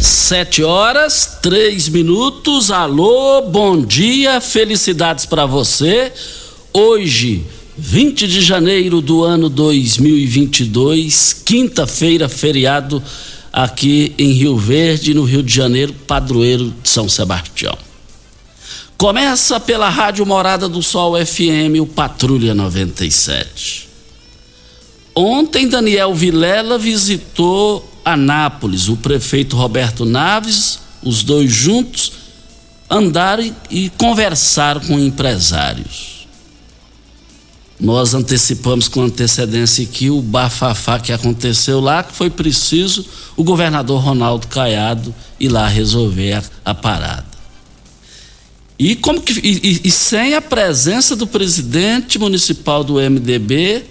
Sete horas, três minutos. Alô, bom dia, felicidades para você. Hoje, 20 de janeiro do ano 2022, quinta-feira, feriado aqui em Rio Verde, no Rio de Janeiro, padroeiro de São Sebastião. Começa pela Rádio Morada do Sol FM, o Patrulha 97. Ontem, Daniel Vilela visitou Anápolis, o prefeito Roberto Naves, os dois juntos, andaram e, conversaram com empresários. Nós antecipamos com antecedência aqui o bafafá que aconteceu lá, que foi preciso o governador Ronaldo Caiado ir lá resolver a, a parada. E, como que, e, e, sem a presença do presidente municipal do MDB,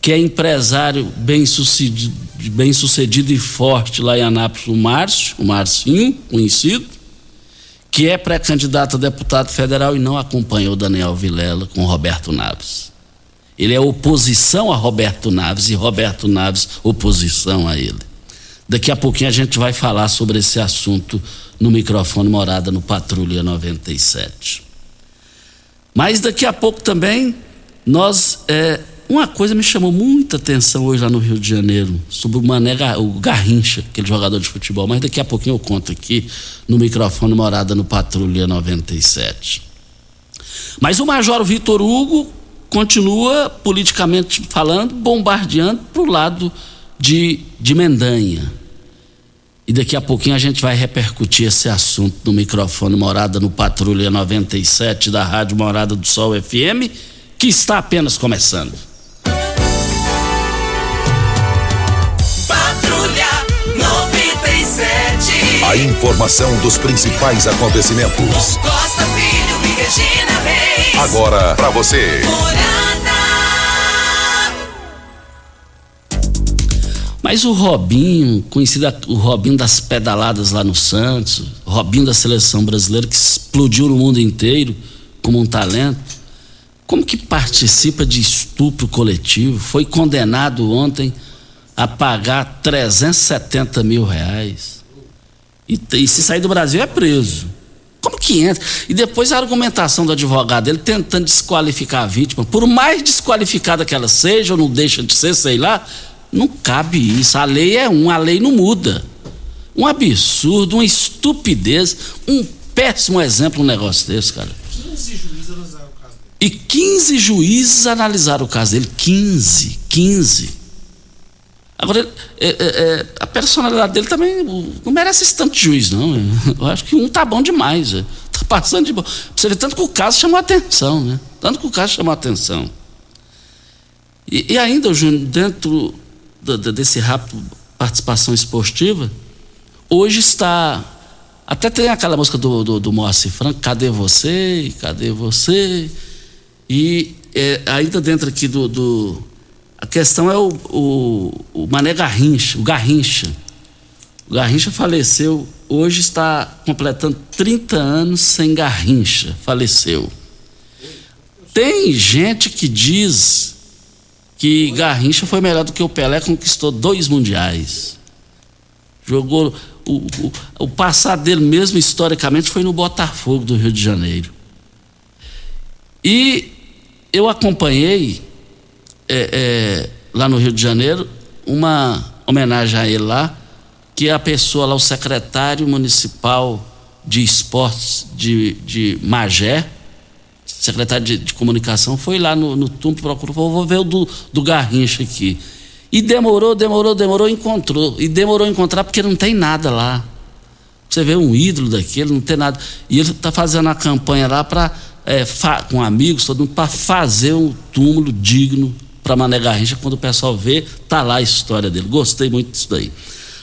que é empresário bem sucedido, bem sucedido e forte lá em Anápolis, o Márcio, o Marcinho, conhecido, que é pré-candidato a deputado federal e não acompanhou Daniel Vilela com Roberto Naves. Ele é oposição a Roberto Naves e Roberto Naves oposição a ele. Daqui a pouquinho a gente vai falar sobre esse assunto no microfone Morada no Patrulha 97. Mas daqui a pouco também nós é, uma coisa me chamou muita atenção hoje lá no Rio de Janeiro, sobre o Mané, o Garrincha, aquele jogador de futebol, mas daqui a pouquinho eu conto aqui no microfone Morada no Patrulha 97. Mas o Major Vitor Hugo continua, politicamente falando, bombardeando para o lado de, de Mendanha. E daqui a pouquinho a gente vai repercutir esse assunto no microfone Morada no Patrulha 97 da Rádio Morada do Sol FM, que está apenas começando. A informação dos principais acontecimentos. Costa Filho e Regina Reis. Agora para você. Mas o Robinho, conhecido o Robinho das pedaladas lá no Santos, Robinho da seleção brasileira que explodiu no mundo inteiro como um talento, como que participa de estupro coletivo? Foi condenado ontem a pagar 370 mil reais. E, e se sair do Brasil é preso. Como que entra? E depois a argumentação do advogado, ele tentando desqualificar a vítima, por mais desqualificada que ela seja, ou não deixa de ser, sei lá, não cabe isso. A lei é um, a lei não muda. Um absurdo, uma estupidez, um péssimo exemplo um negócio desse, cara. 15 juízes analisaram o caso dele. E 15 juízes analisaram o caso dele. 15, 15. Agora, é, é, é, a personalidade dele também não merece esse tanto de juiz, não. Eu acho que um tá bom demais. É. Tá passando de bom. Vê tanto que o caso chamou atenção, né? Tanto que o caso chamou atenção. E, e ainda, Júnior, dentro do, do, desse rápido participação esportiva, hoje está. Até tem aquela música do, do, do Moacir Franco, Cadê Você? Cadê Você? E é, ainda dentro aqui do, do. A questão é o, o, o Mané Garrincha, o Garrincha. O Garrincha faleceu, hoje está completando 30 anos sem Garrincha, faleceu. Tem gente que diz que Garrincha foi melhor do que o Pelé, conquistou dois mundiais. Jogou. O, o, o passado dele mesmo, historicamente, foi no Botafogo do Rio de Janeiro. E eu acompanhei é, é, lá no Rio de Janeiro uma homenagem a ele lá, que é a pessoa lá, o secretário municipal de esportes de, de Magé, secretário de, de comunicação, foi lá no, no túmulo, procurou, falou, vou ver o do, do Garrincha aqui. E demorou, demorou, demorou, encontrou. E demorou a encontrar porque não tem nada lá. Você vê um ídolo daquele, não tem nada. E ele está fazendo a campanha lá para é, com amigos, todo mundo, para fazer um túmulo digno para Mané Garrincha. Quando o pessoal vê, tá lá a história dele. Gostei muito disso daí.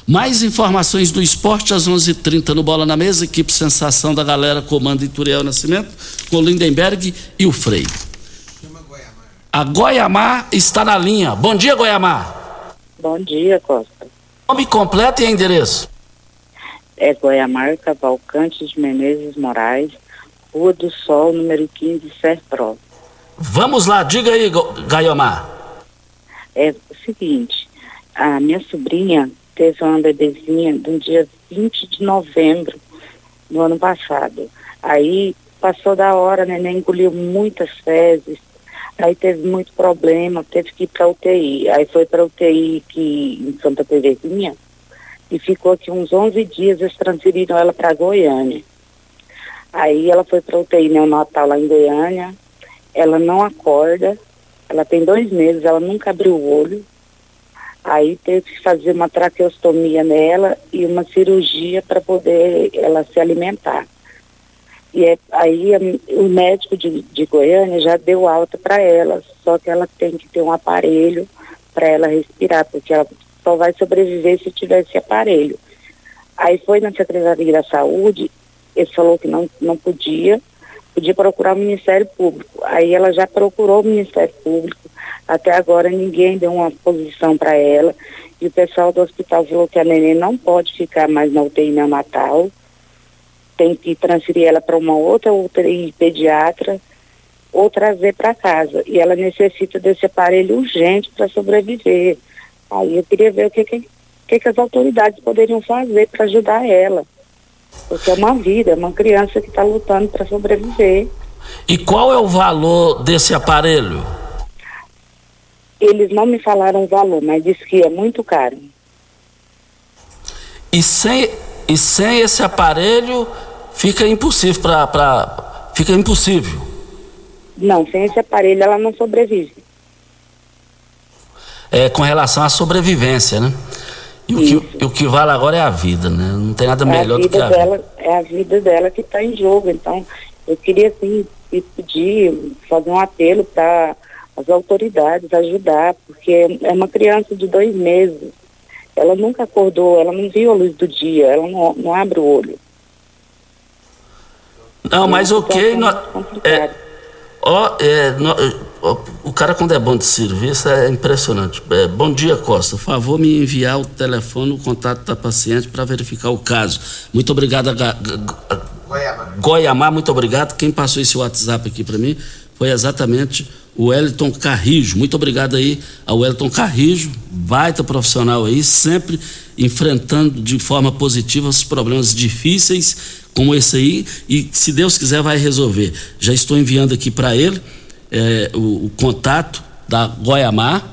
Mais informações do esporte às 11:30 h 30 no Bola na Mesa. Equipe Sensação da Galera, comando Ituriel Nascimento, com Lindenberg e o Freio. A Goiamar está na linha. Bom dia, Goiamar. Bom dia, Costa. Nome completo e endereço? É Goiamar Cavalcante de Menezes Moraes, Rua do Sol, número 15, Serpro. Vamos lá, diga aí, Gaiomar. É o seguinte, a minha sobrinha teve uma bebezinha no dia 20 de novembro do ano passado. Aí passou da hora, né? engoliu muitas fezes, aí teve muito problema, teve que ir para UTI. Aí foi para UTI que, em Santa Terezinha e ficou aqui uns 11 dias, eles transferiram ela para Goiânia. Aí ela foi para UTI neonatal lá em Goiânia, ela não acorda, ela tem dois meses, ela nunca abriu o olho, Aí teve que fazer uma traqueostomia nela e uma cirurgia para poder ela se alimentar. E é, aí o médico de, de Goiânia já deu alta para ela, só que ela tem que ter um aparelho para ela respirar, porque ela só vai sobreviver se tiver esse aparelho. Aí foi na Secretaria da Saúde, ele falou que não, não podia, podia procurar o Ministério Público. Aí ela já procurou o Ministério Público, até agora ninguém deu uma posição para ela. E o pessoal do hospital falou que a neném não pode ficar mais na UTI neonatal. Tem que transferir ela para uma outra UTI pediatra ou trazer para casa. E ela necessita desse aparelho urgente para sobreviver. Aí eu queria ver o que, que, que, que as autoridades poderiam fazer para ajudar ela. Porque é uma vida, é uma criança que está lutando para sobreviver. E qual é o valor desse aparelho? Eles não me falaram o valor, mas disse que é muito caro. E sem, e sem esse aparelho fica impossível para. Fica impossível. Não, sem esse aparelho ela não sobrevive. É com relação à sobrevivência, né? E o que, o que, vale agora é a vida, né? Não tem nada é melhor do que a dela, vida. É a vida dela que está em jogo. Então, eu queria, assim, pedir, fazer um apelo para as autoridades ajudar, porque é uma criança de dois meses. Ela nunca acordou, ela não viu a luz do dia, ela não, não abre o olho. Não, mas ok. No, é, ó, é, no, ó, o cara quando é bom de serviço é impressionante. É, bom dia, Costa. Por favor, me enviar o telefone, o contato da paciente para verificar o caso. Muito obrigado, a, a, a, Goiamar, muito obrigado. Quem passou esse WhatsApp aqui para mim foi exatamente o Wellington Carrijo. Muito obrigado aí ao Wellington Carrijo, baita profissional aí, sempre enfrentando de forma positiva os problemas difíceis como esse aí e se Deus quiser vai resolver. Já estou enviando aqui para ele é, o, o, contato da Goiamar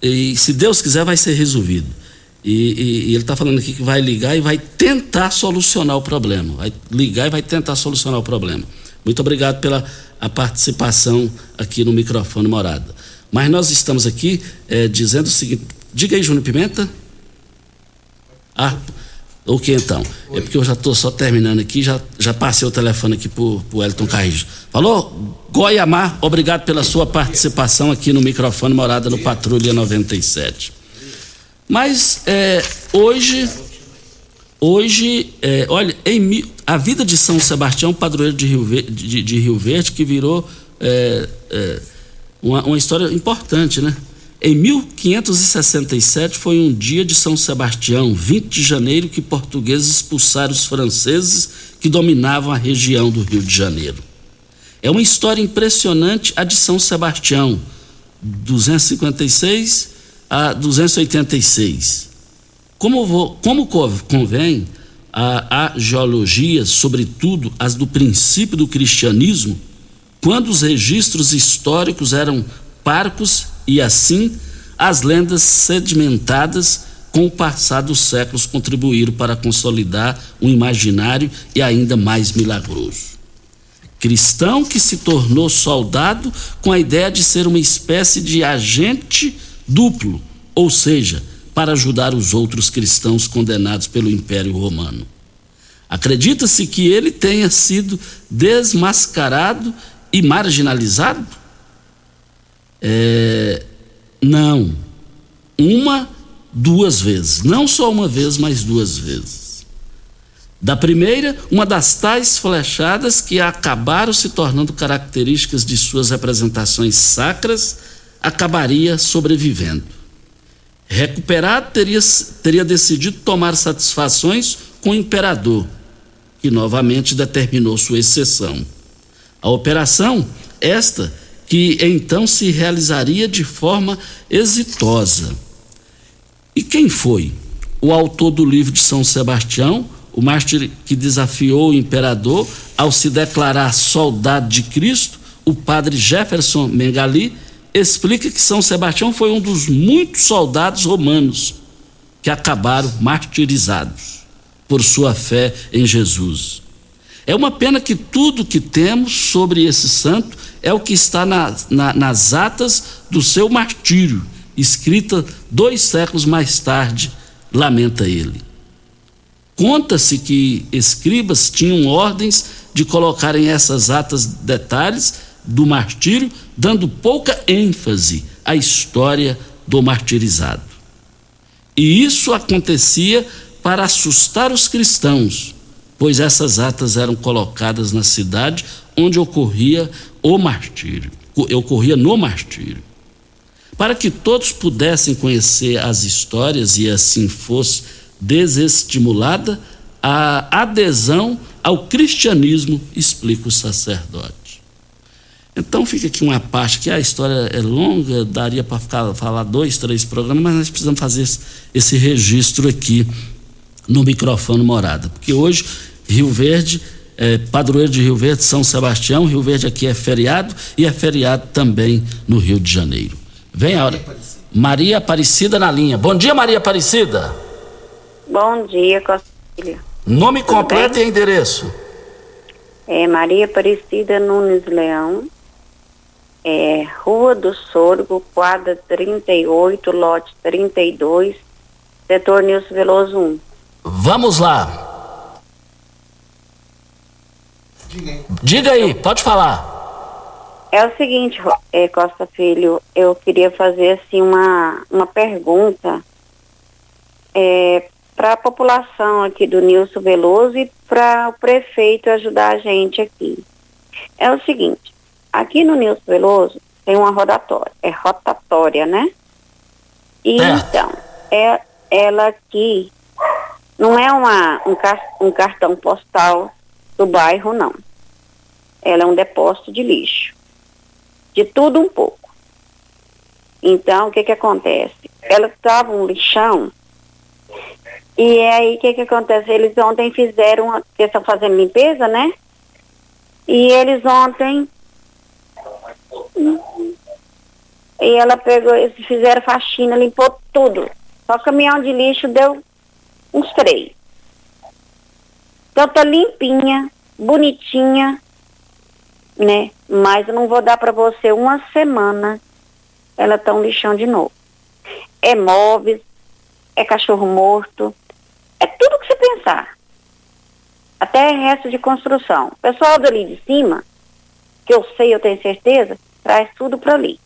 e se Deus quiser vai ser resolvido. E, e, e ele está falando aqui que vai ligar e vai tentar solucionar o problema. Vai ligar e vai tentar solucionar o problema. Muito obrigado pela a participação aqui no microfone Morada. Mas nós estamos aqui é, dizendo o seguinte: diga aí, Júnior Pimenta. Ah, O que então? Oi. É porque eu já estou só terminando aqui, já, já passei o telefone aqui para o Elton Carrijo. Falou? Goiamar, obrigado pela sua participação aqui no microfone Morada no Patrulha 97. Mas é, hoje, hoje, é, olha, em, a vida de São Sebastião, padroeiro de Rio Verde, de, de Rio Verde que virou é, é uma, uma história importante, né? Em 1567 foi um dia de São Sebastião, 20 de janeiro, que portugueses expulsaram os franceses que dominavam a região do Rio de Janeiro. É uma história impressionante a de São Sebastião, 256 a 286. Como, vou, como convém a, a geologia, sobretudo as do princípio do cristianismo, quando os registros históricos eram parcos e assim as lendas sedimentadas com o passar dos séculos contribuíram para consolidar um imaginário e ainda mais milagroso. Cristão que se tornou soldado com a ideia de ser uma espécie de agente duplo, ou seja, para ajudar os outros cristãos condenados pelo Império Romano. Acredita-se que ele tenha sido desmascarado e marginalizado? É, não. Uma, duas vezes. Não só uma vez, mas duas vezes. Da primeira, uma das tais flechadas que acabaram se tornando características de suas representações sacras, acabaria sobrevivendo. Recuperado, teria, teria decidido tomar satisfações com o imperador, que novamente determinou sua exceção. A operação, esta, que então se realizaria de forma exitosa. E quem foi? O autor do livro de São Sebastião, o mártir que desafiou o imperador ao se declarar soldado de Cristo, o padre Jefferson Mengali, explica que São Sebastião foi um dos muitos soldados romanos que acabaram martirizados por sua fé em Jesus. É uma pena que tudo que temos sobre esse santo é o que está na, na, nas atas do seu martírio, escrita dois séculos mais tarde, lamenta ele. Conta-se que escribas tinham ordens de colocarem essas atas detalhes do martírio, dando pouca ênfase à história do martirizado. E isso acontecia para assustar os cristãos, pois essas atas eram colocadas na cidade onde ocorria o martírio, ocorria no martírio. Para que todos pudessem conhecer as histórias e assim fosse desestimulada a adesão ao cristianismo, explica o sacerdote. Então fica aqui uma parte que a história é longa, daria para falar dois, três programas, mas nós precisamos fazer esse registro aqui no microfone morada, porque hoje Rio Verde, é, padroeiro de Rio Verde, São Sebastião, Rio Verde aqui é feriado e é feriado também no Rio de Janeiro. Vem a hora. Maria Aparecida na linha. Bom dia, Maria Aparecida. Bom dia, Costilha. Nome Tudo completo bem? e endereço. É Maria Aparecida Nunes Leão, é, Rua do Sorgo, quadra 38, lote 32, setor Nilson Veloso 1. Vamos lá. Diga aí. Pode falar. É o seguinte, é, Costa Filho, eu queria fazer assim uma, uma pergunta é, para a população aqui do Nilson Veloso e para o prefeito ajudar a gente aqui. É o seguinte, aqui no Nilson Veloso tem uma rotatória, é rotatória, né? E é. então, é, ela aqui não é uma, um, um cartão postal do bairro, não. Ela é um depósito de lixo. De tudo um pouco. Então, o que que acontece? Ela estava um lixão. E aí, o que que acontece? Eles ontem fizeram, eles estão fazendo limpeza, né? E eles ontem... E ela pegou, eles fizeram faxina, limpou tudo. Só caminhão de lixo deu uns três. Tá limpinha, bonitinha, né? Mas eu não vou dar para você uma semana, ela tá um lixão de novo. É móveis, é cachorro morto, é tudo que você pensar. Até resto de construção. Pessoal dali de cima, que eu sei, eu tenho certeza, traz tudo para ali.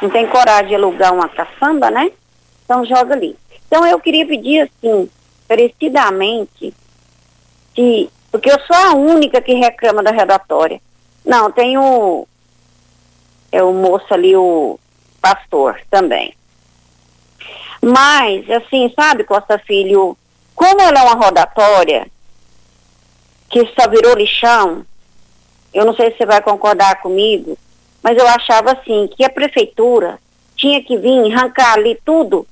Não tem coragem de alugar uma caçamba, né? Então joga ali. Então eu queria pedir assim, parecidamente, que, porque eu sou a única que reclama da redatória. Não, tem o, é o moço ali, o pastor também. Mas, assim, sabe, Costa Filho, como ela é uma rodatória que só virou lixão, eu não sei se você vai concordar comigo, mas eu achava assim que a prefeitura tinha que vir arrancar ali tudo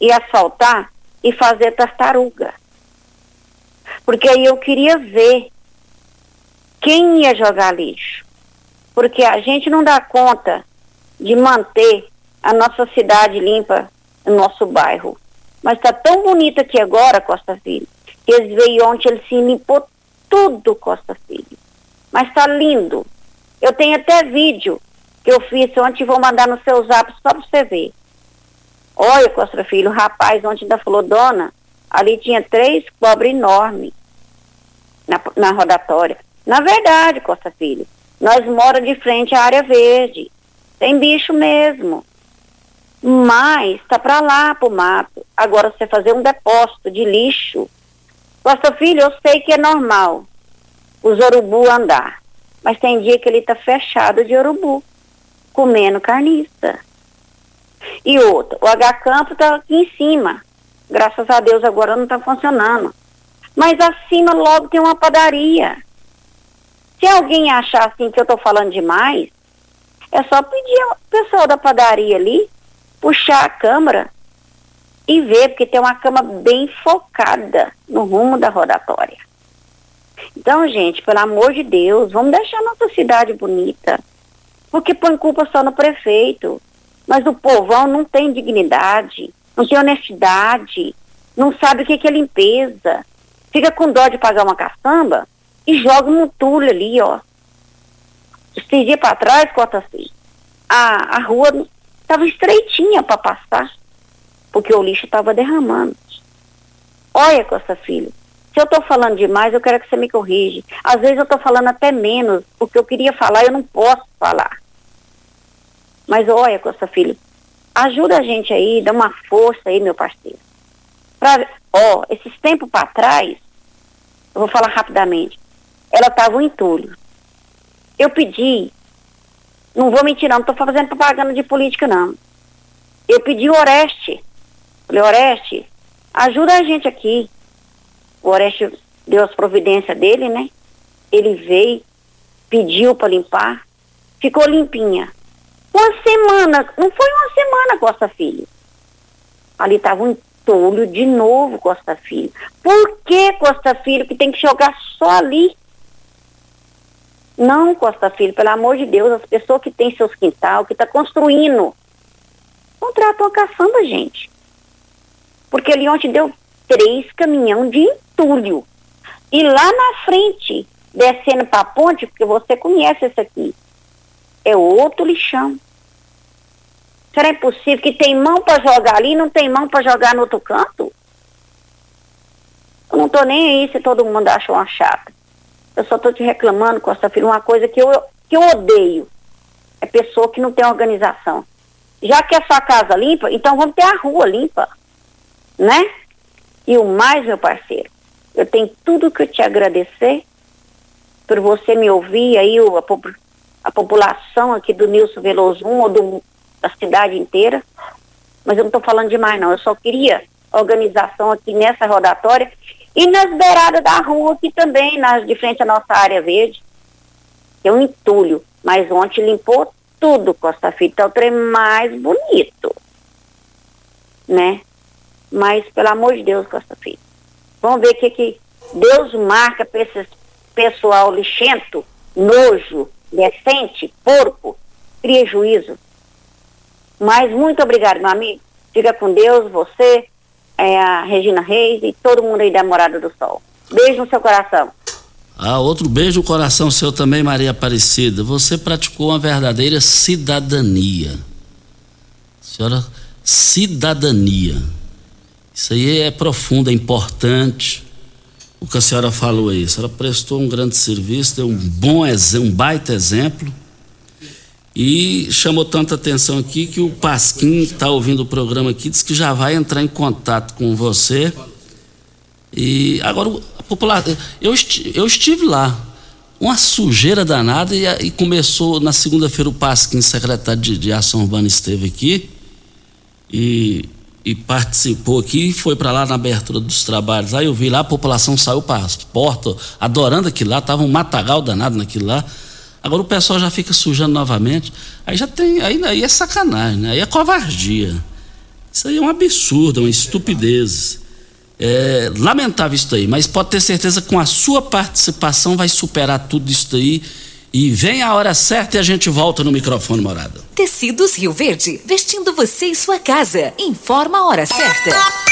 e asfaltar e fazer tartaruga. Porque aí eu queria ver quem ia jogar lixo. Porque a gente não dá conta de manter a nossa cidade limpa, o nosso bairro. Mas está tão bonito aqui agora, Costa Filho, que eles veio ontem, ele se limpou tudo, Costa Filho. Mas está lindo. Eu tenho até vídeo que eu fiz ontem e vou mandar no seu zap só para você ver. Olha, Costa Filho, o rapaz ontem ainda falou, dona, ali tinha três cobras enormes na, na rodatória. Na verdade, Costa Filho, nós mora de frente à área verde. Tem bicho mesmo. Mas tá para lá pro mato. Agora você fazer um depósito de lixo. Costa Filho, eu sei que é normal os urubu andar. Mas tem dia que ele tá fechado de urubu, comendo carniça. E outro, o H Campo tá aqui em cima. Graças a Deus agora não tá funcionando. Mas acima logo tem uma padaria. Se alguém achar assim que eu tô falando demais, é só pedir ao pessoal da padaria ali puxar a câmera e ver, porque tem uma cama bem focada no rumo da rodatória. Então, gente, pelo amor de Deus, vamos deixar nossa cidade bonita. Porque põe culpa só no prefeito. Mas o povão não tem dignidade, não tem honestidade, não sabe o que é limpeza. Fica com dó de pagar uma caçamba e joga um entulho ali, ó. Esses dias para trás, corta assim, a, a rua estava estreitinha para passar, porque o lixo estava derramando. Olha, Costa Filho, se eu estou falando demais, eu quero que você me corrija. Às vezes eu estou falando até menos, porque eu queria falar, eu não posso falar. Mas olha, Costa Filho, ajuda a gente aí, dá uma força aí, meu parceiro. Pra, ó, esses tempos para trás, eu vou falar rapidamente, ela estava um entulho. Eu pedi, não vou mentir não, não estou fazendo propaganda de política não. Eu pedi o Oreste. Falei, Oreste, ajuda a gente aqui. O Oreste deu as providências dele, né? Ele veio, pediu para limpar, ficou limpinha. Uma semana, não foi uma semana, Costa Filho. Ali estava um entulho de novo, Costa Filho. Por que, Costa Filho, que tem que jogar só ali? Não, Costa Filho, pelo amor de Deus, as pessoas que têm seus quintal, que estão tá construindo, contratam a caçamba, gente. Porque ali ontem deu três caminhão de entulho. E lá na frente, descendo para a ponte, porque você conhece esse aqui, é outro lixão. Será impossível que tem mão para jogar ali e não tem mão para jogar no outro canto? Eu não estou nem aí se todo mundo acha uma chata. Eu só estou te reclamando, Costa Filho, uma coisa que eu, que eu odeio. É pessoa que não tem organização. Já que é sua casa limpa, então vamos ter a rua limpa. Né? E o mais, meu parceiro, eu tenho tudo que eu te agradecer por você me ouvir aí, a, a população aqui do Nilson Veloso 1 ou do, da cidade inteira. Mas eu não estou falando demais, não. Eu só queria organização aqui nessa rodatória e nas beiradas da rua aqui também, nas, de frente à nossa área verde. É um entulho. Mas ontem limpou tudo, Costa Filho. Tá o trem mais bonito. Né? Mas, pelo amor de Deus, Costa Filho. Vamos ver o que, que Deus marca para esse pessoal lixento, nojo, decente, porco, cria juízo. Mas muito obrigado, meu amigo. Fica com Deus, você, é, a Regina Reis e todo mundo aí da Morada do Sol. Beijo no seu coração. Ah, outro beijo no coração seu também, Maria Aparecida. Você praticou uma verdadeira cidadania. Senhora, cidadania. Isso aí é profundo, é importante. O que a senhora falou aí. A senhora prestou um grande serviço, deu um bom exemplo, um baita exemplo. E chamou tanta atenção aqui que o Pasquim está ouvindo o programa aqui, diz que já vai entrar em contato com você. E agora a população. Eu, eu estive lá. Uma sujeira danada e, e começou na segunda-feira o Pasquim, secretário de, de Ação Urbana, esteve aqui. E e participou aqui foi para lá na abertura dos trabalhos. Aí eu vi lá, a população saiu para as portas, adorando aquilo lá, tava um matagal danado naquilo lá. Agora o pessoal já fica sujando novamente. Aí já tem, aí, aí é sacanagem, né? Aí é covardia. Isso aí é um absurdo, é uma estupidez. É lamentável isso aí, mas pode ter certeza que com a sua participação vai superar tudo isso aí e vem a hora certa e a gente volta no microfone morada. Tecidos Rio Verde, vestindo você e sua casa. Informa a hora certa.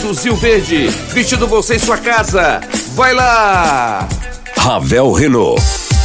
Rio Verde, vestindo você em sua casa. Vai lá! Ravel Renault.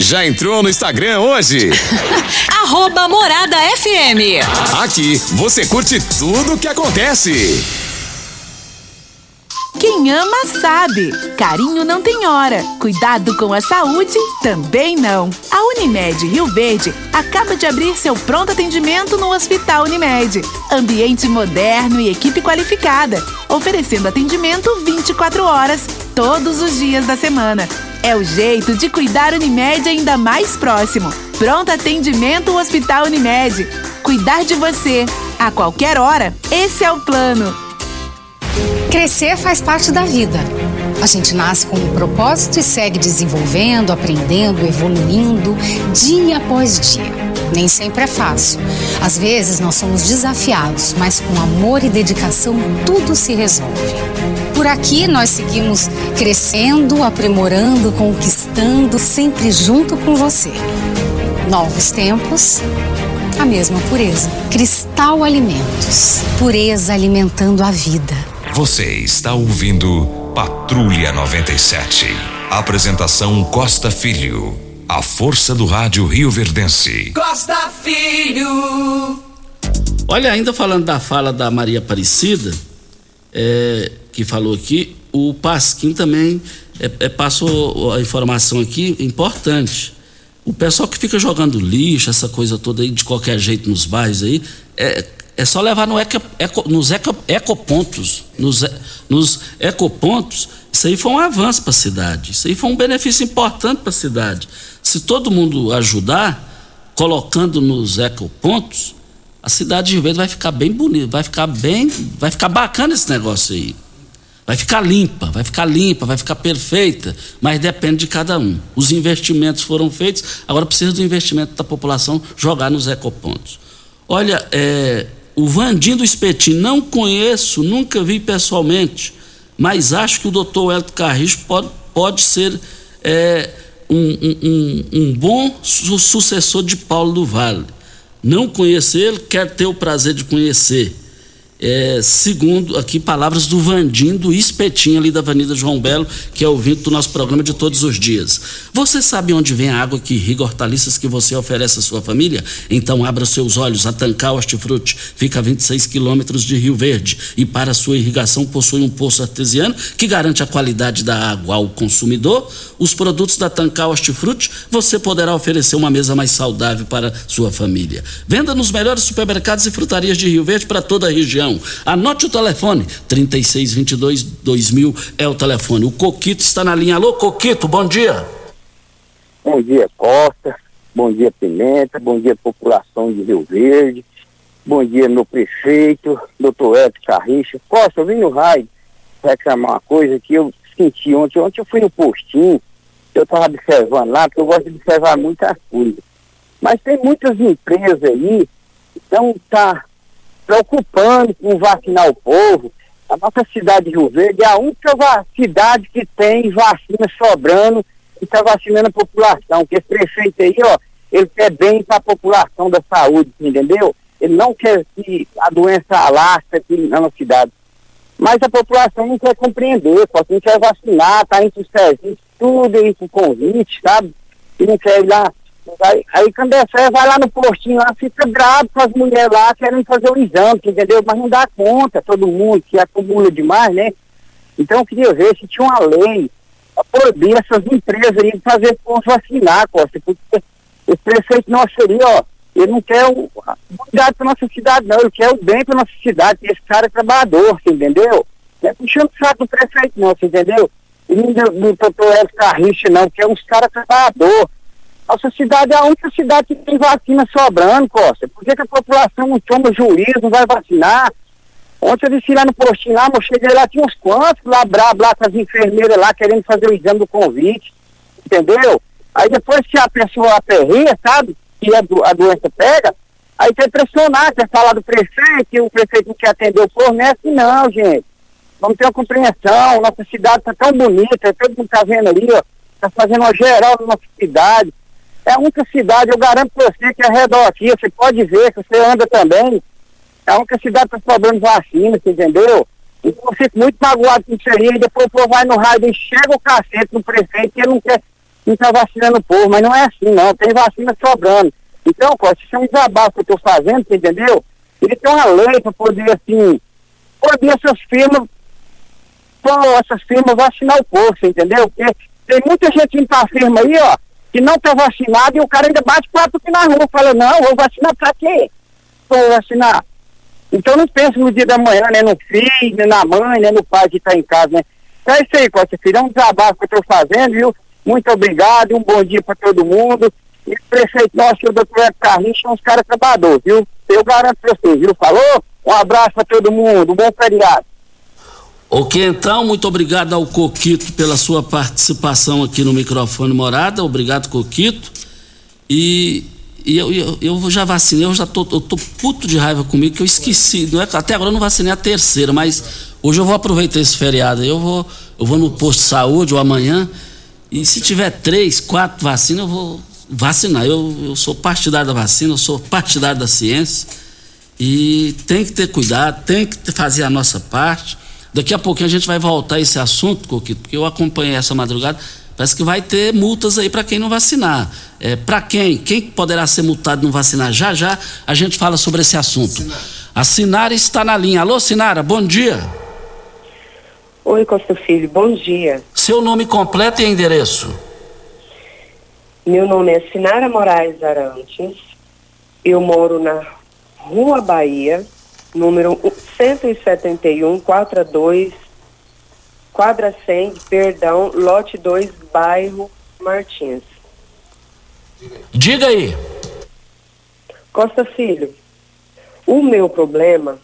Já entrou no Instagram hoje? Arroba Morada FM. Aqui você curte tudo o que acontece. Quem ama sabe. Carinho não tem hora. Cuidado com a saúde também não. A Unimed Rio Verde acaba de abrir seu pronto atendimento no Hospital Unimed. Ambiente moderno e equipe qualificada, oferecendo atendimento 24 horas, todos os dias da semana. É o jeito de cuidar Unimed ainda mais próximo. Pronto atendimento Hospital Unimed. Cuidar de você a qualquer hora. Esse é o plano. Crescer faz parte da vida. A gente nasce com um propósito e segue desenvolvendo, aprendendo, evoluindo, dia após dia. Nem sempre é fácil. Às vezes nós somos desafiados, mas com amor e dedicação tudo se resolve. Por aqui nós seguimos crescendo, aprimorando, conquistando, sempre junto com você. Novos tempos, a mesma pureza. Cristal Alimentos, pureza alimentando a vida. Você está ouvindo Patrulha 97. Apresentação Costa Filho. A força do rádio Rio Verdense. Costa Filho. Olha, ainda falando da fala da Maria Aparecida, é, que falou aqui, o Pasquim também é, é, passou a informação aqui importante. O pessoal que fica jogando lixo, essa coisa toda aí, de qualquer jeito nos bairros aí, é, é só levar no eco, eco, nos eco, ecopontos. Nos, nos ecopontos, isso aí foi um avanço para a cidade. Isso aí foi um benefício importante para a cidade. Se todo mundo ajudar, colocando nos ecopontos, a cidade de Rio Verde vai ficar bem bonita, vai ficar bem, vai ficar bacana esse negócio aí. Vai ficar limpa, vai ficar limpa, vai ficar perfeita, mas depende de cada um. Os investimentos foram feitos, agora precisa do investimento da população jogar nos ecopontos. Olha, é, o Vandim do Espetim, não conheço, nunca vi pessoalmente, mas acho que o doutor Elton Carrijo pode, pode ser é, um, um, um, bom su sucessor de Paulo do Vale. Não conhecer ele, quer ter o prazer de conhecer. É, segundo aqui palavras do Vandim do Espetinho ali da Avenida João Belo, que é ouvinte do nosso programa de todos os dias. Você sabe onde vem a água que irriga hortaliças que você oferece à sua família? Então abra seus olhos, a Tancar Hortifruti fica a 26 quilômetros de Rio Verde e para sua irrigação possui um poço artesiano que garante a qualidade da água ao consumidor. Os produtos da Tancar Hortifruti você poderá oferecer uma mesa mais saudável para sua família. Venda nos melhores supermercados e frutarias de Rio Verde para toda a região. Anote o telefone, 3622 2000 é o telefone. O Coquito está na linha. Alô, Coquito, bom dia. Bom dia, Costa. Bom dia, Pimenta. Bom dia, população de Rio Verde. Bom dia, meu prefeito, doutor Edson Carricha. Costa, eu vim no raio reclamar uma coisa que eu senti ontem. Ontem eu fui no postinho, eu estava observando lá, porque eu gosto de observar muitas coisas. Mas tem muitas empresas aí que estão tá preocupando com vacinar o povo. A nossa cidade de Rio Verde é a única cidade que tem vacina sobrando e está vacinando a população. Que esse prefeito aí, ó, ele quer bem para a população da saúde, entendeu? Ele não quer que a doença alastre aqui na nossa cidade. Mas a população não quer compreender, só que não quer vacinar, tá entre os serviços, tudo aí com convite, sabe? E não quer ir lá Aí, aí Candecé vai lá no postinho lá, fica bravo com as mulheres lá querendo fazer o exame, entendeu? Mas não dá conta, todo mundo que acumula demais, né? Então eu queria ver se tinha uma lei para proibir essas empresas aí de fazer povo vacinar, Costa, porque o prefeito nosso seria, ó, ele não quer o cuidado para nossa cidade, não, ele quer o bem para nossa cidade, esse cara é trabalhador, entendeu? Não é puxando o saco do prefeito, não, você entendeu? E não do, do doutor Elcio Carriche, não, que é uns caras trabalhador. Nossa cidade é a única cidade que tem vacina sobrando, Costa. Por que, que a população não toma juízo, não vai vacinar? Ontem eu disse lá no postinho lá, eu cheguei lá, tinha uns quantos lá brabo lá com as enfermeiras lá querendo fazer o exame do convite, entendeu? Aí depois que a pessoa aperreia, sabe, que a, do, a doença pega, aí quer pressionar, quer falar do prefeito, que o prefeito não quer atender o povo, não é assim não, gente. Vamos ter uma compreensão, nossa cidade está tão bonita, todo mundo está vendo ali, ó, está fazendo uma geral na nossa cidade. É a única cidade, eu garanto para você que é redor aqui, você pode ver, que você anda também, é a única cidade que está sobrando vacina, entendeu? Então eu fico muito magoado com isso aí, e depois o povo vai no raio e chega o cacete no prefeito que ele não quer, não está vacinando o povo, mas não é assim não, tem vacina sobrando. Então, Costa, isso é um desabafo que eu estou fazendo, entendeu? Ele tem uma lei para poder, assim, poder essas firmas, essas firmas vacinar o povo, entendeu? Porque tem muita gente indo para a firma aí, ó, que não está vacinado e o cara ainda bate papo aqui na rua, fala, não, vou vacinar para quê? Vou vacinar. Então não pense no dia da manhã, né, no filho, nem na mãe, nem no pai que está em casa, né? Então é isso aí, Costa Filho, é um desabafo que eu estou fazendo, viu? Muito obrigado, um bom dia para todo mundo. E o prefeito nosso, o doutor Carlinhos, são uns caras trabalhadores, viu? Eu garanto para vocês, viu? Falou? Um abraço para todo mundo, um bom feriado. Ok, então, muito obrigado ao Coquito pela sua participação aqui no microfone Morada. Obrigado, Coquito. E, e eu, eu, eu, já vacinei, eu já tô, eu tô puto de raiva comigo, que eu esqueci. Não é, até agora eu não vacinei a terceira, mas hoje eu vou aproveitar esse feriado. Eu vou, eu vou no posto de saúde ou amanhã. E se tiver três, quatro vacinas, eu vou vacinar. Eu, eu sou partidário da vacina, eu sou partidário da ciência. E tem que ter cuidado, tem que fazer a nossa parte. Daqui a pouquinho a gente vai voltar a esse assunto, Coquito, porque eu acompanhei essa madrugada. Parece que vai ter multas aí para quem não vacinar. É, para quem? Quem poderá ser multado não vacinar? Já já a gente fala sobre esse assunto. A Sinara está na linha. Alô, Sinara, bom dia. Oi, Costa Filho, bom dia. Seu nome completo e endereço? Meu nome é Sinara Moraes Arantes. Eu moro na Rua Bahia, número 171, quadra 2, quadra 100, perdão, lote 2, bairro Martins. Diga aí. Costa Filho, o meu problema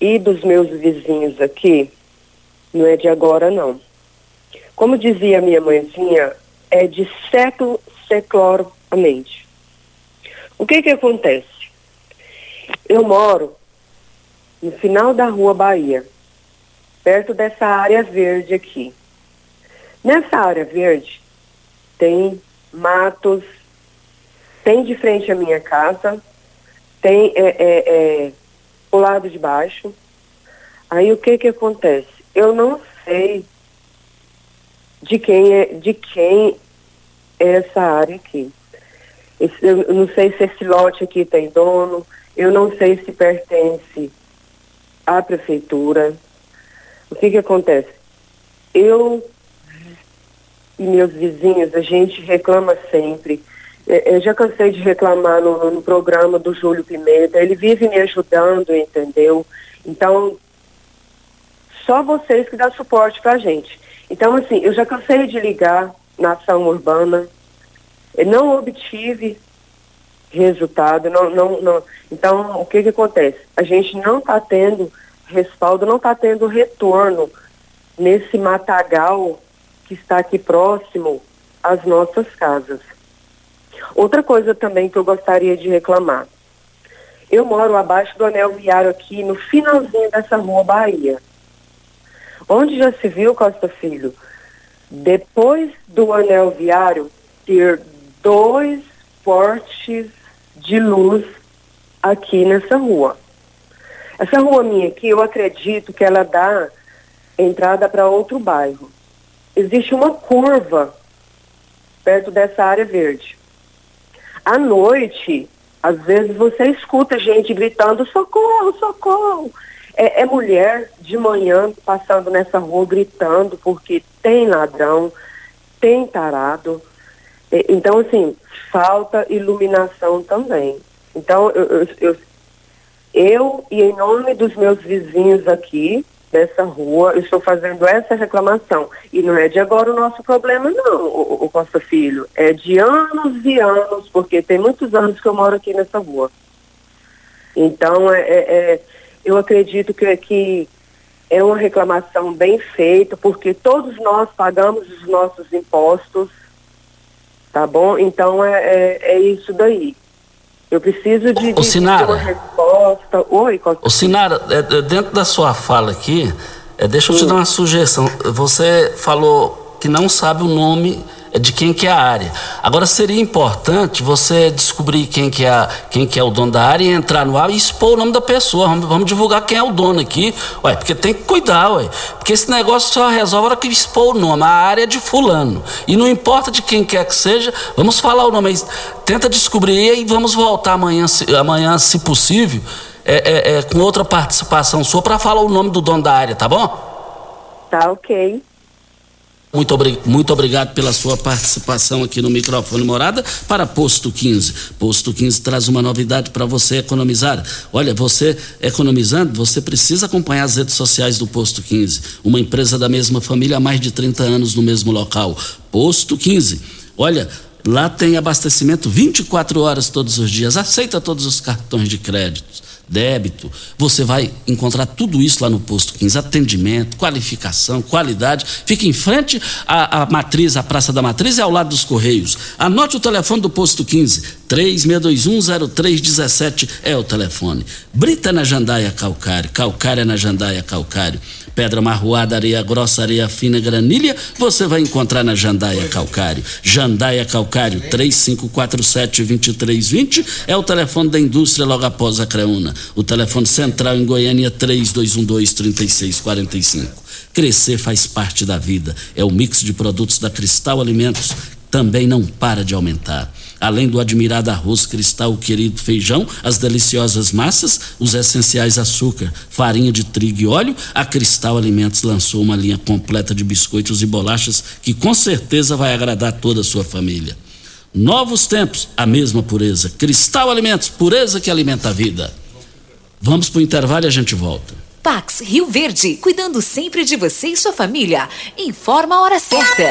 e dos meus vizinhos aqui não é de agora não. Como dizia minha mãezinha, é de século secloramente. O que que acontece? Eu moro no final da rua Bahia, perto dessa área verde aqui. Nessa área verde tem matos, tem de frente à minha casa, tem é, é, é, o lado de baixo, Aí o que que acontece? Eu não sei de quem é, de quem é essa área aqui. Esse, eu não sei se esse lote aqui tem dono, eu não sei se pertence à prefeitura. O que que acontece? Eu e meus vizinhos, a gente reclama sempre. É, Eu já cansei de reclamar no, no programa do Júlio Pimenta, ele vive me ajudando, entendeu? Então, só vocês que dão suporte pra gente. Então, assim, eu já cansei de ligar na ação urbana, eu não obtive resultado, não, não, não. Então, o que que acontece? A gente não está tendo respaldo, não está tendo retorno nesse matagal que está aqui próximo às nossas casas. Outra coisa também que eu gostaria de reclamar. Eu moro abaixo do anel viário aqui, no finalzinho dessa rua Bahia. Onde já se viu, Costa Filho, depois do anel viário, ter dois portes de luz aqui nessa rua. Essa rua minha aqui, eu acredito que ela dá entrada para outro bairro. Existe uma curva perto dessa área verde. À noite, às vezes você escuta gente gritando socorro, socorro. É, é mulher de manhã passando nessa rua gritando porque tem ladrão, tem tarado. Então, assim, falta iluminação também. Então, eu, eu, eu, eu, e em nome dos meus vizinhos aqui, dessa rua, eu estou fazendo essa reclamação. E não é de agora o nosso problema, não, o, o Costa Filho. É de anos e anos, porque tem muitos anos que eu moro aqui nessa rua. Então, é, é- é- eu acredito que, que é uma reclamação bem feita, porque todos nós pagamos os nossos impostos, tá bom? Então, é, é, é isso daí. Eu preciso de, de, de uma resposta. Oi, Ô, Sinara, é, é, dentro da sua fala aqui, é, deixa eu te dar uma sugestão. Você falou que não sabe o nome de quem que é a área. Agora seria importante você descobrir quem que é, quem que é o dono da área e entrar no ar e expor o nome da pessoa. Vamos, vamos divulgar quem é o dono aqui. Ué, porque tem que cuidar, ué. Porque esse negócio só resolve a hora que expor o nome. A área é de fulano. E não importa de quem quer que seja, vamos falar o nome. Tenta descobrir e vamos voltar amanhã, se, amanhã, se possível, é, é, é, com outra participação sua para falar o nome do dono da área, tá bom? Tá ok. Muito, muito obrigado pela sua participação aqui no microfone Morada para Posto 15. Posto 15 traz uma novidade para você economizar. Olha, você economizando, você precisa acompanhar as redes sociais do Posto 15. Uma empresa da mesma família há mais de 30 anos no mesmo local. Posto 15. Olha, lá tem abastecimento 24 horas todos os dias. Aceita todos os cartões de crédito débito. Você vai encontrar tudo isso lá no posto 15. Atendimento, qualificação, qualidade. Fica em frente à, à matriz, à Praça da Matriz e ao lado dos Correios. Anote o telefone do posto 15. 36210317 é o telefone. Brita na Jandaia Calcário, Calcária na Jandaia Calcário. Pedra marroada, areia grossa, areia fina, granilha, você vai encontrar na Jandaia Calcário. Jandaia Calcário, 3547-2320 é o telefone da indústria logo após a Creuna. O telefone central em Goiânia, 3212-3645. Crescer faz parte da vida. É o mix de produtos da Cristal Alimentos também não para de aumentar. Além do admirado arroz cristal, o querido feijão, as deliciosas massas, os essenciais açúcar, farinha de trigo e óleo, a Cristal Alimentos lançou uma linha completa de biscoitos e bolachas que com certeza vai agradar toda a sua família. Novos tempos, a mesma pureza. Cristal Alimentos, pureza que alimenta a vida. Vamos para o intervalo e a gente volta. Pax Rio Verde, cuidando sempre de você e sua família. Informa a hora certa.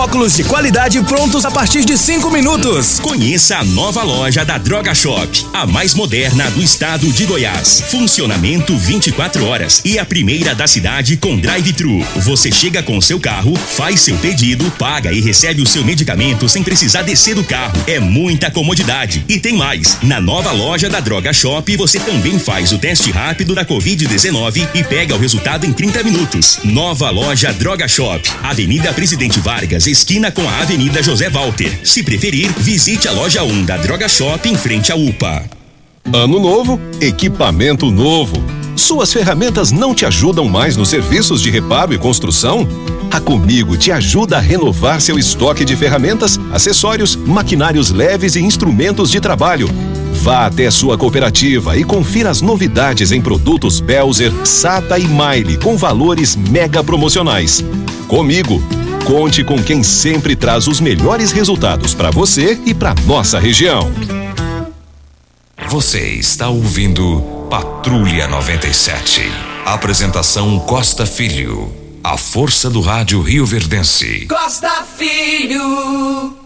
óculos de qualidade prontos a partir de 5 minutos. Conheça a nova loja da Droga Shop, a mais moderna do estado de Goiás. Funcionamento 24 horas e a primeira da cidade com drive-thru. Você chega com seu carro, faz seu pedido, paga e recebe o seu medicamento sem precisar descer do carro. É muita comodidade. E tem mais. Na nova loja da Droga Shop, você também faz o teste rápido da Covid-19 e pega o resultado em 30 minutos. Nova loja Droga Shop, Avenida Presidente Vargas, esquina com a Avenida José Walter. Se preferir, visite a loja 1 da Droga Shop em frente à UPA. Ano novo, equipamento novo. Suas ferramentas não te ajudam mais nos serviços de reparo e construção? A Comigo te ajuda a renovar seu estoque de ferramentas, acessórios, maquinários leves e instrumentos de trabalho. Vá até sua cooperativa e confira as novidades em produtos Belzer, Sata e Maile com valores mega promocionais. Comigo, Conte com quem sempre traz os melhores resultados para você e para nossa região. Você está ouvindo Patrulha 97. Apresentação Costa Filho. A força do rádio Rio Verdense. Costa Filho.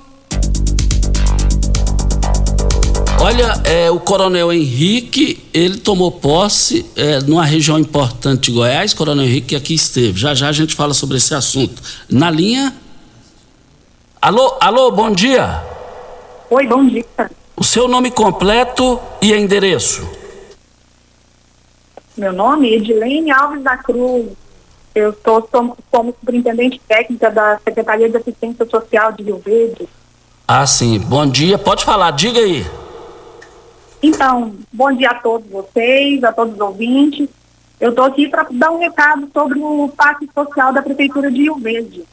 Olha, é, o Coronel Henrique, ele tomou posse é, numa região importante de Goiás, Coronel Henrique que aqui esteve. Já já a gente fala sobre esse assunto. Na linha. Alô, alô, bom dia. Oi, bom dia. O seu nome completo e endereço? Meu nome é Edilene Alves da Cruz. Eu estou como, como superintendente técnica da Secretaria de Assistência Social de Rio Verde. Ah, sim. Bom dia. Pode falar, diga aí. Então, bom dia a todos vocês, a todos os ouvintes. Eu estou aqui para dar um recado sobre o Pacto Social da Prefeitura de Rio Verde.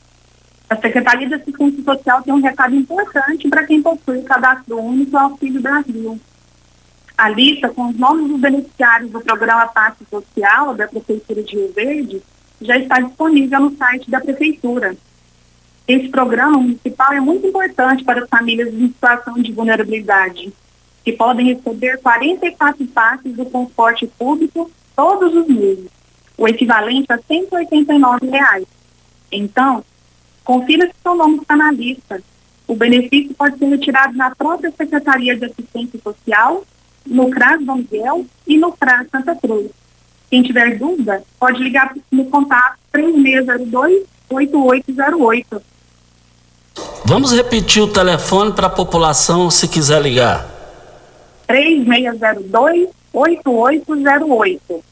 A Secretaria de Assistência Social tem um recado importante para quem possui o cadastro único Auxílio Brasil. A lista com os nomes dos beneficiários do programa Pacto Social da Prefeitura de Rio Verde já está disponível no site da Prefeitura. Esse programa municipal é muito importante para as famílias em situação de vulnerabilidade que podem receber 44 passes do transporte público todos os meses, o equivalente a 189 reais. Então, confira se seu nome está na lista. O benefício pode ser retirado na própria Secretaria de Assistência Social, no CRAS Dom Miguel e no CRAS Santa Cruz. Quem tiver dúvida, pode ligar no contato 3602-8808. Vamos repetir o telefone para a população se quiser ligar. 3602-8808.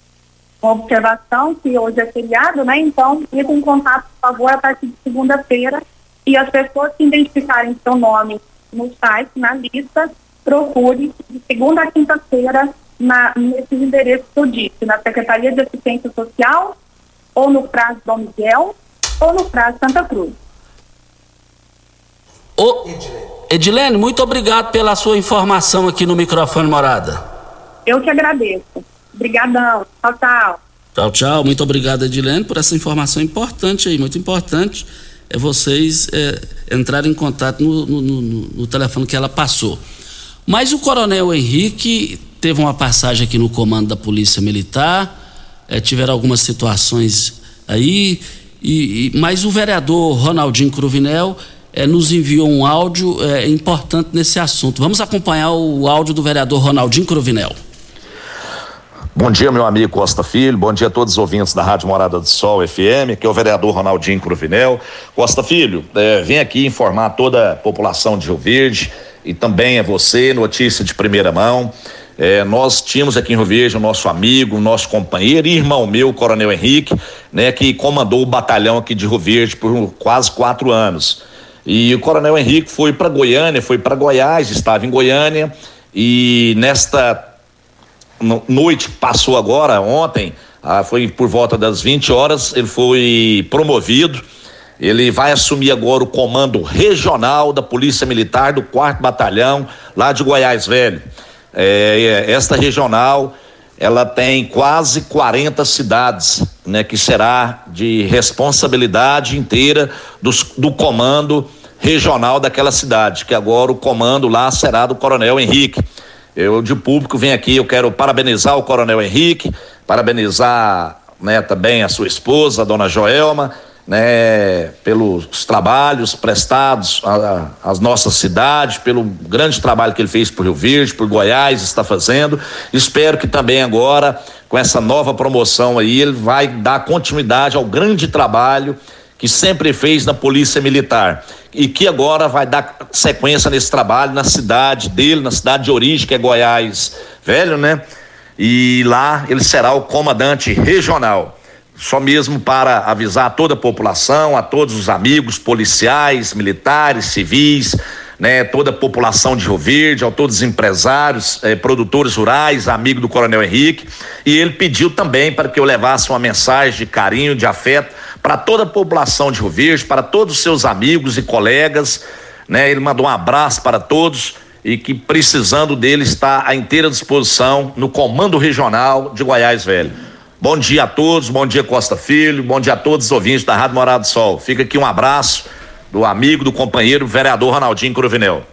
Uma observação que hoje é feriado, né? Então, entre em contato, por favor, a partir de segunda-feira. E as pessoas que identificarem seu nome no site, na lista, procure de segunda a quinta-feira nesses endereços que eu disse, na Secretaria de Assistência Social, ou no Prazo Dom Miguel, ou no Prazo Santa Cruz. Ô, Edilene, muito obrigado pela sua informação aqui no microfone Morada. Eu que agradeço. Obrigadão. Tchau, tchau. Tchau, tchau. Muito obrigado, Edilene, por essa informação importante aí, muito importante. É vocês é, entrarem em contato no, no, no, no telefone que ela passou. Mas o Coronel Henrique teve uma passagem aqui no comando da Polícia Militar, é, tiveram algumas situações aí, e, e, mas o vereador Ronaldinho Cruvinel é, nos enviou um áudio é, importante nesse assunto. Vamos acompanhar o áudio do vereador Ronaldinho Cruvinel. Bom dia, meu amigo Costa Filho. Bom dia a todos os ouvintes da Rádio Morada do Sol FM, que é o vereador Ronaldinho Cruvinel. Costa Filho, é, vem aqui informar toda a população de Rio Verde e também a você, notícia de primeira mão. É, nós tínhamos aqui em Rio Verde o nosso amigo, o nosso companheiro e irmão meu, Coronel Henrique, né, que comandou o batalhão aqui de Rio Verde por quase quatro anos. E o Coronel Henrique foi para Goiânia, foi para Goiás, estava em Goiânia e nesta noite passou agora, ontem, ah, foi por volta das 20 horas, ele foi promovido. Ele vai assumir agora o comando regional da Polícia Militar do 4 Batalhão, lá de Goiás Velho. É, é, esta regional, ela tem quase 40 cidades, né, que será de responsabilidade inteira dos, do comando regional daquela cidade, que agora o comando lá será do Coronel Henrique. Eu, de público, venho aqui, eu quero parabenizar o Coronel Henrique, parabenizar né, também a sua esposa, a dona Joelma, né, pelos trabalhos prestados às nossas cidades, pelo grande trabalho que ele fez por Rio Verde, por Goiás, está fazendo. Espero que também agora, com essa nova promoção aí, ele vai dar continuidade ao grande trabalho que sempre fez na Polícia Militar e que agora vai dar sequência nesse trabalho na cidade dele, na cidade de origem, que é Goiás Velho, né? E lá ele será o comandante regional. Só mesmo para avisar a toda a população, a todos os amigos policiais, militares, civis, né, toda a população de Rio Verde, a todos os empresários, eh, produtores rurais, amigo do Coronel Henrique, e ele pediu também para que eu levasse uma mensagem de carinho, de afeto para toda a população de Rio Verde, para todos os seus amigos e colegas, né? Ele mandou um abraço para todos e que precisando dele está à inteira disposição no Comando Regional de Goiás Velho. Bom dia a todos, bom dia Costa Filho, bom dia a todos os ouvintes da Rádio Morado do Sol. Fica aqui um abraço do amigo, do companheiro, vereador Ronaldinho Cruvinel.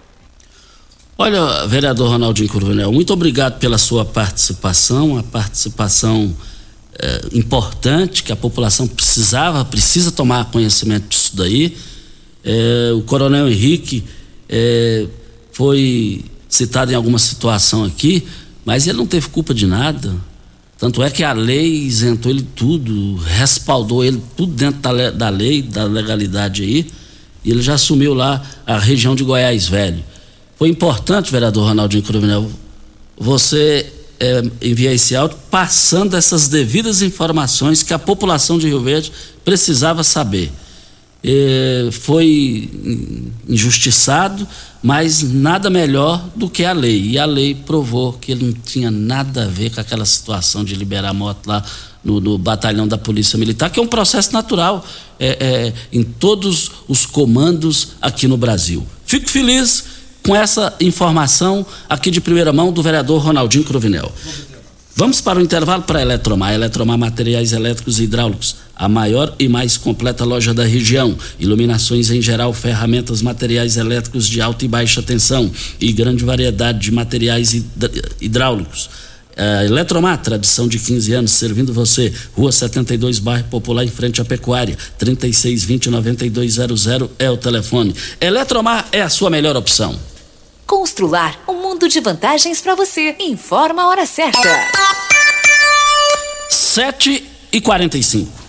Olha, vereador Ronaldinho Cruvinel, muito obrigado pela sua participação, a participação é, importante que a população precisava, precisa tomar conhecimento disso daí. É, o Coronel Henrique é, foi citado em alguma situação aqui, mas ele não teve culpa de nada. Tanto é que a lei isentou ele tudo, respaldou ele tudo dentro da, da lei, da legalidade aí, e ele já assumiu lá a região de Goiás Velho. Foi importante, vereador Ronaldinho Cruvinel, você é, enviar esse áudio passando essas devidas informações que a população de Rio Verde precisava saber. É, foi injustiçado, mas nada melhor do que a lei. E a lei provou que ele não tinha nada a ver com aquela situação de liberar a moto lá no, no batalhão da Polícia Militar, que é um processo natural é, é em todos os comandos aqui no Brasil. Fico feliz com essa informação aqui de primeira mão do vereador Ronaldinho Cruvinel. Vamos para o intervalo para a Eletromar. Eletromar Materiais Elétricos e Hidráulicos, a maior e mais completa loja da região. Iluminações em geral, ferramentas, materiais elétricos de alta e baixa tensão e grande variedade de materiais hidráulicos. Uh, Eletromar, tradição de 15 anos, servindo você. Rua 72, bairro Popular, em frente à Pecuária. 3620-9200 é o telefone. Eletromar é a sua melhor opção. Constrular um mundo de vantagens para você. Informa a hora certa. 7 e 45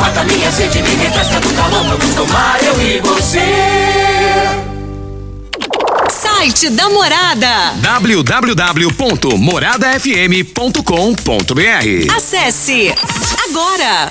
Mata minha sede, me refresca do calor. Vamos tomar eu e você. Site da Morada. www.moradafm.com.br Acesse agora.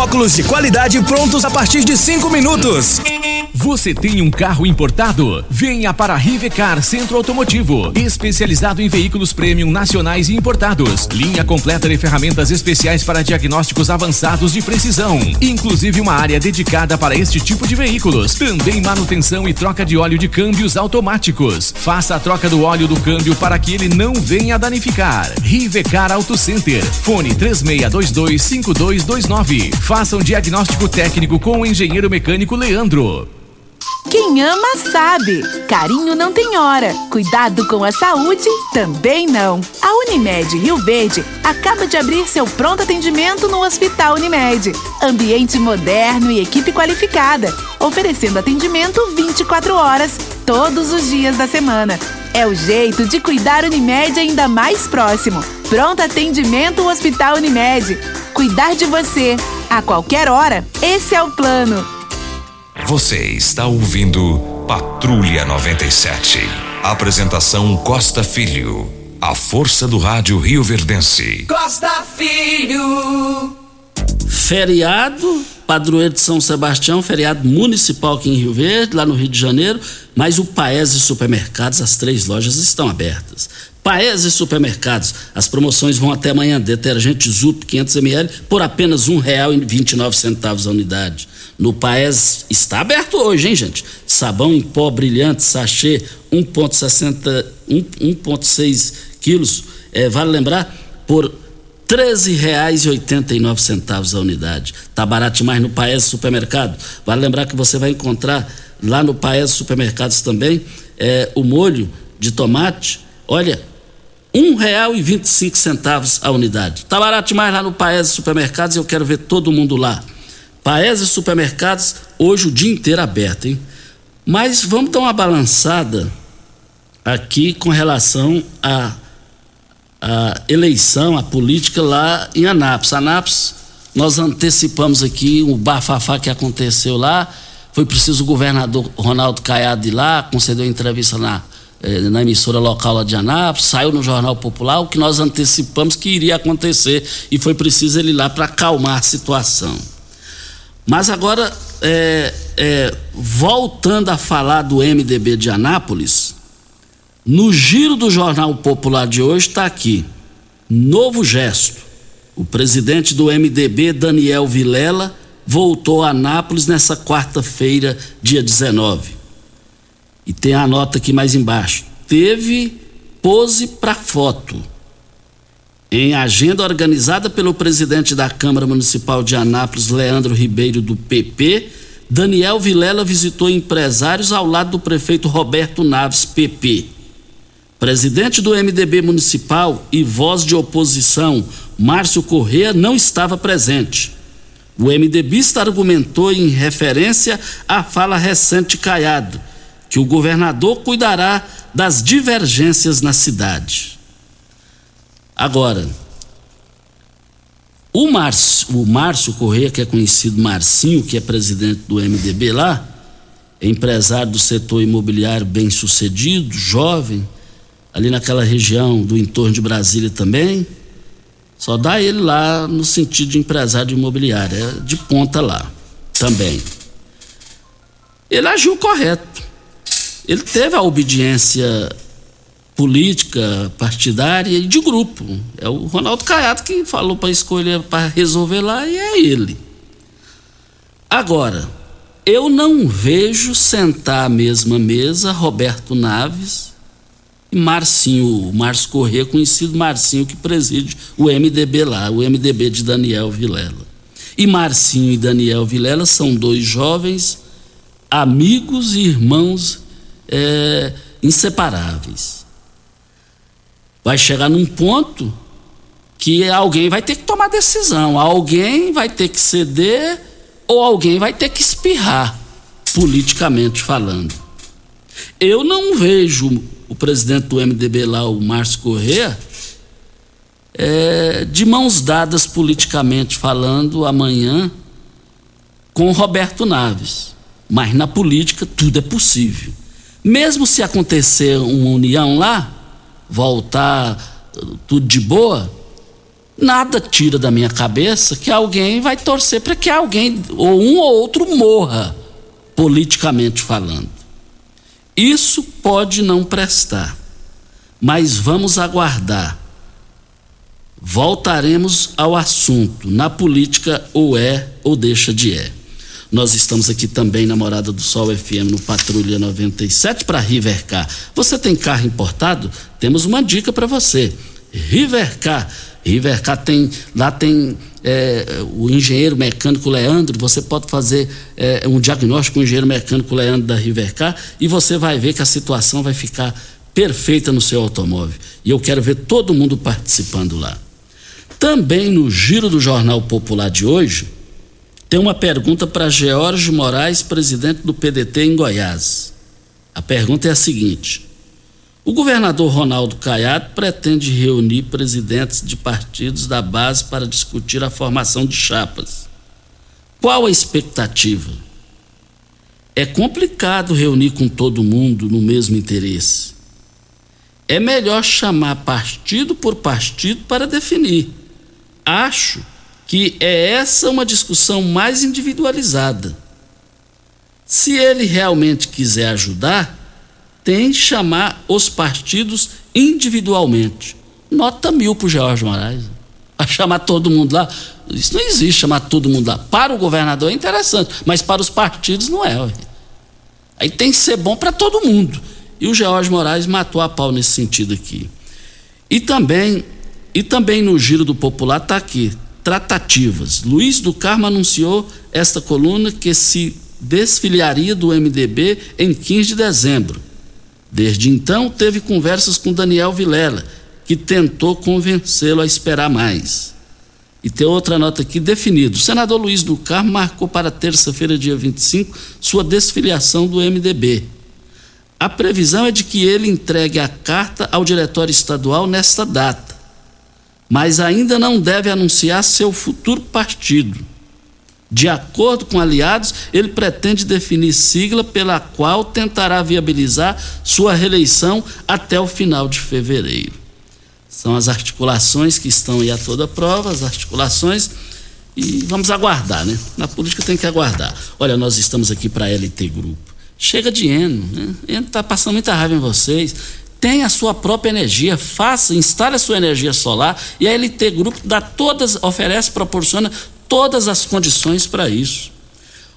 óculos de qualidade prontos a partir de 5 minutos. Você tem um carro importado? Venha para Rivecar Centro Automotivo, especializado em veículos premium nacionais e importados. Linha completa de ferramentas especiais para diagnósticos avançados de precisão, inclusive uma área dedicada para este tipo de veículos. Também manutenção e troca de óleo de câmbios automáticos. Faça a troca do óleo do câmbio para que ele não venha danificar. Rivecar Auto Center. Fone 36225229. Faça um diagnóstico técnico com o engenheiro mecânico Leandro. Quem ama sabe. Carinho não tem hora. Cuidado com a saúde também não. A Unimed Rio Verde acaba de abrir seu pronto atendimento no Hospital Unimed. Ambiente moderno e equipe qualificada, oferecendo atendimento 24 horas, todos os dias da semana. É o jeito de cuidar Unimed ainda mais próximo. Pronto atendimento Hospital Unimed. Cuidar de você a qualquer hora. Esse é o plano. Você está ouvindo Patrulha 97. Apresentação Costa Filho. A força do rádio Rio Verdense. Costa Filho. Feriado, padroeiro de São Sebastião, feriado municipal aqui em Rio Verde, lá no Rio de Janeiro, mas o Paese Supermercados, as três lojas estão abertas. Paese Supermercados, as promoções vão até amanhã. Detergente Zup 500ml por apenas R$ 1,29 a unidade. No Paese está aberto hoje, hein, gente? Sabão em pó brilhante, sachê 1,60, 1,6 quilos. É, vale lembrar, por R$ 13,89 a unidade. Tá barato demais no Paese Supermercado. Vale lembrar que você vai encontrar lá no Paese Supermercados também é, o molho de tomate. Olha, um real e vinte e cinco centavos a unidade. Tá barato demais lá no Paese Supermercados e eu quero ver todo mundo lá. Paese Supermercados, hoje o dia inteiro aberto, hein? Mas vamos dar uma balançada aqui com relação à eleição, a política lá em Anápolis. Anápolis, nós antecipamos aqui o bafafá que aconteceu lá. Foi preciso o governador Ronaldo Caiado ir lá, concedeu entrevista na na emissora local lá de Anápolis, saiu no Jornal Popular, o que nós antecipamos que iria acontecer e foi preciso ele ir lá para acalmar a situação. Mas agora, é, é, voltando a falar do MDB de Anápolis, no giro do Jornal Popular de hoje está aqui, novo gesto. O presidente do MDB, Daniel Vilela, voltou a Anápolis nessa quarta-feira, dia 19 e tem a nota aqui mais embaixo. Teve pose para foto. Em agenda organizada pelo presidente da Câmara Municipal de Anápolis, Leandro Ribeiro, do PP, Daniel Vilela visitou empresários ao lado do prefeito Roberto Naves, PP. Presidente do MDB Municipal e voz de oposição, Márcio Corrêa, não estava presente. O MDBista argumentou em referência à fala recente de Caiado que o governador cuidará das divergências na cidade. Agora, o Márcio, o Márcio Correia, que é conhecido Marcinho, que é presidente do MDB lá, empresário do setor imobiliário bem sucedido, jovem, ali naquela região do entorno de Brasília também. Só dá ele lá no sentido de empresário imobiliário, é de ponta lá também. Ele agiu correto. Ele teve a obediência política, partidária e de grupo. É o Ronaldo Caiado que falou para escolher, para resolver lá, e é ele. Agora, eu não vejo sentar à mesma mesa Roberto Naves e Marcinho, Márcio Corrêa, conhecido Marcinho, que preside o MDB lá, o MDB de Daniel Vilela. E Marcinho e Daniel Vilela são dois jovens amigos e irmãos é, inseparáveis. Vai chegar num ponto que alguém vai ter que tomar decisão, alguém vai ter que ceder ou alguém vai ter que espirrar, politicamente falando. Eu não vejo o presidente do MDB lá, o Márcio Corrêa, é, de mãos dadas politicamente falando amanhã com Roberto Naves. Mas na política tudo é possível. Mesmo se acontecer uma união lá, voltar tudo de boa, nada tira da minha cabeça que alguém vai torcer para que alguém, ou um ou outro, morra, politicamente falando. Isso pode não prestar, mas vamos aguardar. Voltaremos ao assunto. Na política, ou é ou deixa de é. Nós estamos aqui também na Morada do Sol FM no Patrulha 97 para Rivercar. Você tem carro importado? Temos uma dica para você. Rivercar. Rivercar tem, lá tem é, o engenheiro mecânico Leandro, você pode fazer é, um diagnóstico com o engenheiro mecânico Leandro da Rivercar e você vai ver que a situação vai ficar perfeita no seu automóvel. E eu quero ver todo mundo participando lá. Também no giro do Jornal Popular de hoje, tem uma pergunta para George Moraes, presidente do PDT em Goiás. A pergunta é a seguinte: O governador Ronaldo Caiado pretende reunir presidentes de partidos da base para discutir a formação de chapas. Qual a expectativa? É complicado reunir com todo mundo no mesmo interesse. É melhor chamar partido por partido para definir. Acho que é essa uma discussão mais individualizada. Se ele realmente quiser ajudar, tem que chamar os partidos individualmente. Nota mil para o George Moraes. A chamar todo mundo lá. Isso não existe chamar todo mundo lá. Para o governador é interessante, mas para os partidos não é. Aí tem que ser bom para todo mundo. E o George Moraes matou a pau nesse sentido aqui. E também, e também no giro do popular está aqui tratativas. Luiz do Carmo anunciou esta coluna que se desfiliaria do MDB em 15 de dezembro. Desde então, teve conversas com Daniel Vilela, que tentou convencê-lo a esperar mais. E tem outra nota aqui definido. O senador Luiz do Carmo marcou para terça-feira, dia 25, sua desfiliação do MDB. A previsão é de que ele entregue a carta ao diretório estadual nesta data mas ainda não deve anunciar seu futuro partido. De acordo com aliados, ele pretende definir sigla pela qual tentará viabilizar sua reeleição até o final de fevereiro. São as articulações que estão aí a toda prova, as articulações, e vamos aguardar, né? Na política tem que aguardar. Olha, nós estamos aqui para a LT Grupo. Chega de Eno, né? Eno está passando muita raiva em vocês tenha a sua própria energia, faça, instale a sua energia solar e a LT Grupo dá todas, oferece, proporciona todas as condições para isso.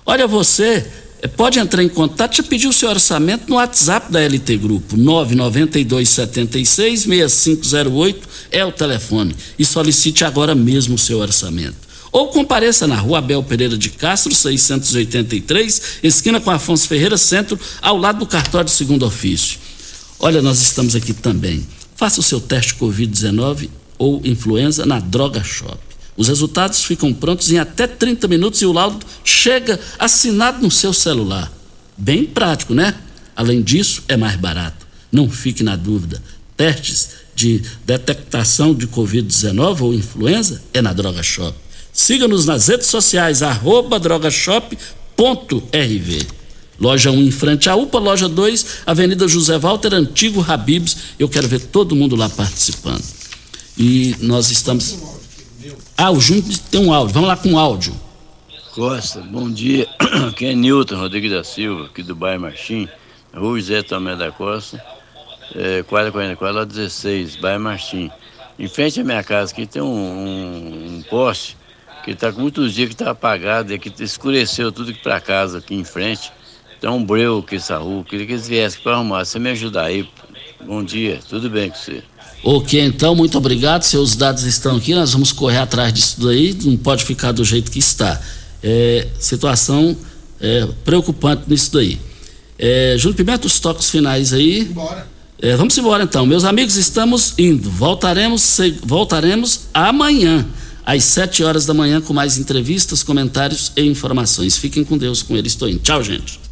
Olha, você eh, pode entrar em contato e pedir o seu orçamento no WhatsApp da LT Grupo, 992766508 é o telefone e solicite agora mesmo o seu orçamento. Ou compareça na rua Abel Pereira de Castro, 683, esquina com Afonso Ferreira, centro, ao lado do cartório de segundo ofício. Olha, nós estamos aqui também. Faça o seu teste Covid-19 ou influenza na Droga Shop. Os resultados ficam prontos em até 30 minutos e o laudo chega assinado no seu celular. Bem prático, né? Além disso, é mais barato. Não fique na dúvida. Testes de detectação de Covid-19 ou influenza é na Droga Shop. Siga-nos nas redes sociais, arroba drogashop.rv. Loja 1 em frente à UPA, loja 2, Avenida José Walter, antigo Habibs. Eu quero ver todo mundo lá participando. E nós estamos. Ah, o Júnior tem um áudio. Vamos lá com o áudio. Costa, bom dia. Aqui é Newton Rodrigues da Silva, aqui do bairro Martim, Rua José Tomé da Costa, é, 444, lá 16, bairro Martim. Em frente à minha casa aqui tem um, um, um poste que está com muitos dias que está apagado, e que escureceu tudo aqui para casa, aqui em frente. Tem um breu aqui essa rua, queria que eles viessem para arrumar. Você me ajudar aí? Bom dia, tudo bem com você? Ok, então, muito obrigado. Seus dados estão aqui, nós vamos correr atrás disso daí, não pode ficar do jeito que está. É, situação é, preocupante nisso daí. É, Júnior Pimenta, os toques finais aí. Bora. É, vamos embora então. Meus amigos, estamos indo. Voltaremos, voltaremos amanhã, às 7 horas da manhã, com mais entrevistas, comentários e informações. Fiquem com Deus, com ele estou indo. Tchau, gente.